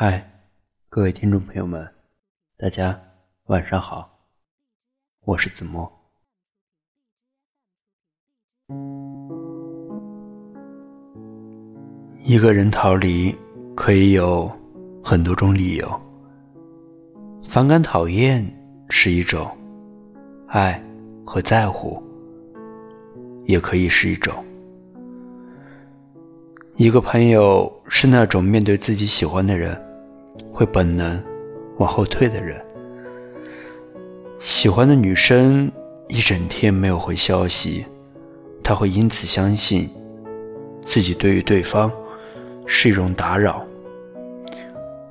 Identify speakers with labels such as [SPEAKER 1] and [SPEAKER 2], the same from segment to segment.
[SPEAKER 1] 嗨，各位听众朋友们，大家晚上好，我是子墨。一个人逃离可以有很多种理由，反感、讨厌是一种，爱和在乎也可以是一种。一个朋友是那种面对自己喜欢的人，会本能往后退的人。喜欢的女生一整天没有回消息，他会因此相信自己对于对方是一种打扰，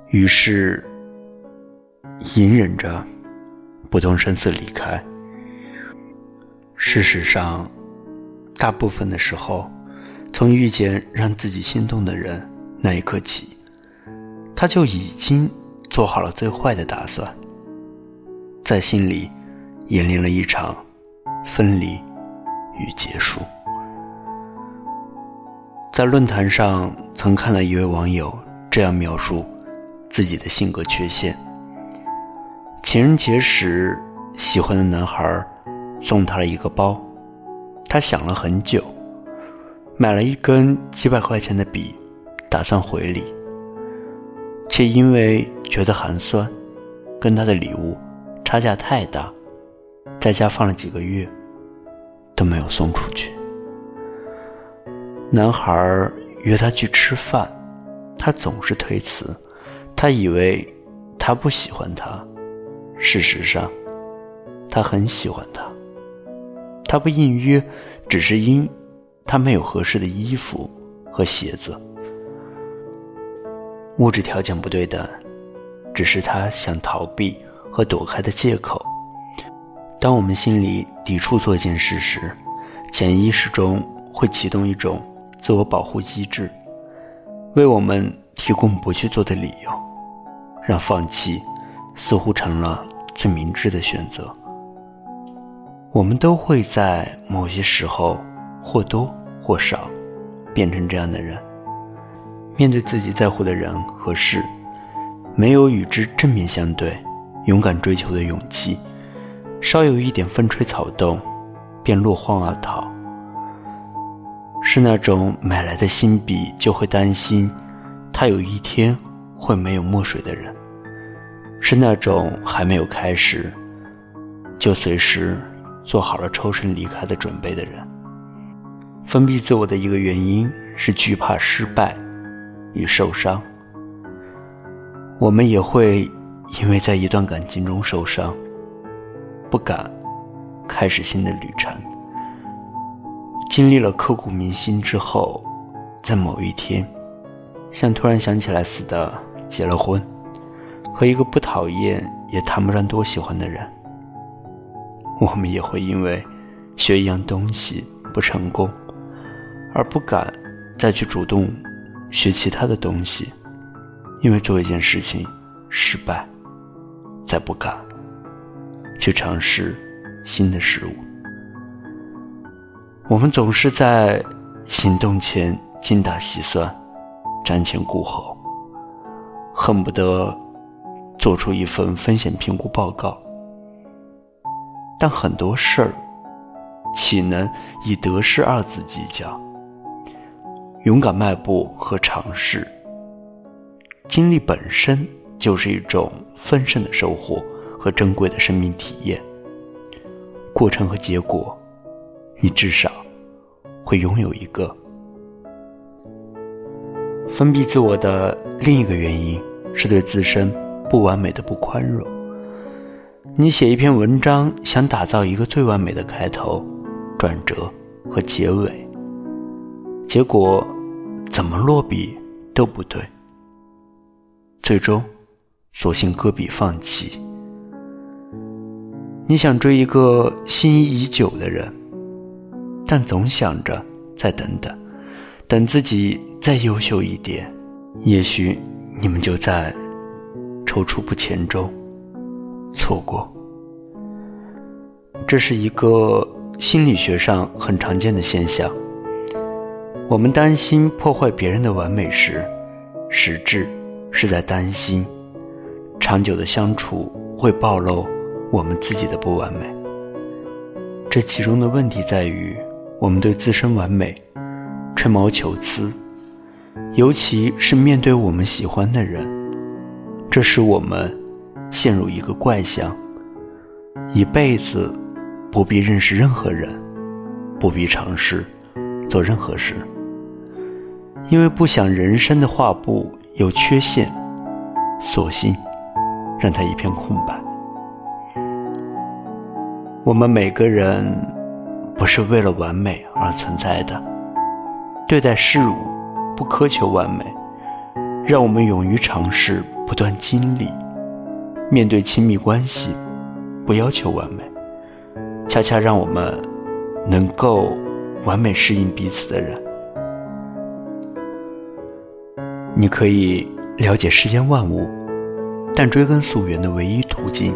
[SPEAKER 1] 于是隐忍着不动声色离开。事实上，大部分的时候。从遇见让自己心动的人那一刻起，他就已经做好了最坏的打算，在心里演练了一场分离与结束。在论坛上曾看到一位网友这样描述自己的性格缺陷：情人节时，喜欢的男孩送他了一个包，他想了很久。买了一根几百块钱的笔，打算回礼，却因为觉得寒酸，跟他的礼物差价太大，在家放了几个月，都没有送出去。男孩约他去吃饭，他总是推辞，他以为他不喜欢他，事实上，他很喜欢他。他不应约，只是因。他没有合适的衣服和鞋子，物质条件不对等，只是他想逃避和躲开的借口。当我们心里抵触做一件事时，潜意识中会启动一种自我保护机制，为我们提供不去做的理由，让放弃似乎成了最明智的选择。我们都会在某些时候。或多或少，变成这样的人。面对自己在乎的人和事，没有与之正面相对，勇敢追求的勇气，稍有一点风吹草动，便落荒而逃。是那种买来的新笔就会担心，它有一天会没有墨水的人。是那种还没有开始，就随时做好了抽身离开的准备的人。封闭自我的一个原因是惧怕失败与受伤。我们也会因为在一段感情中受伤，不敢开始新的旅程。经历了刻骨铭心之后，在某一天，像突然想起来似的结了婚，和一个不讨厌也谈不上多喜欢的人。我们也会因为学一样东西不成功。而不敢再去主动学其他的东西，因为做一件事情失败，再不敢去尝试新的事物。我们总是在行动前精打细算，瞻前顾后，恨不得做出一份风险评估报告。但很多事儿，岂能以得失二字计较？勇敢迈步和尝试，经历本身就是一种丰盛的收获和珍贵的生命体验。过程和结果，你至少会拥有一个。封闭自我的另一个原因是对自身不完美的不宽容。你写一篇文章，想打造一个最完美的开头、转折和结尾，结果。怎么落笔都不对，最终索性搁笔放弃。你想追一个心仪已久的人，但总想着再等等，等自己再优秀一点，也许你们就在踌躇不前中错过。这是一个心理学上很常见的现象。我们担心破坏别人的完美时，实质是在担心，长久的相处会暴露我们自己的不完美。这其中的问题在于，我们对自身完美吹毛求疵，尤其是面对我们喜欢的人，这使我们陷入一个怪象：一辈子不必认识任何人，不必尝试做任何事。因为不想人生的画布有缺陷，索性让它一片空白。我们每个人不是为了完美而存在的，对待事物不苛求完美，让我们勇于尝试，不断经历；面对亲密关系，不要求完美，恰恰让我们能够完美适应彼此的人。你可以了解世间万物，但追根溯源的唯一途径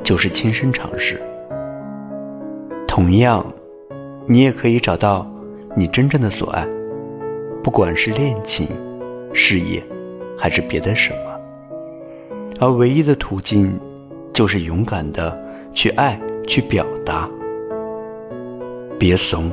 [SPEAKER 1] 就是亲身尝试。同样，你也可以找到你真正的所爱，不管是恋情、事业，还是别的什么。而唯一的途径，就是勇敢的去爱，去表达。别怂，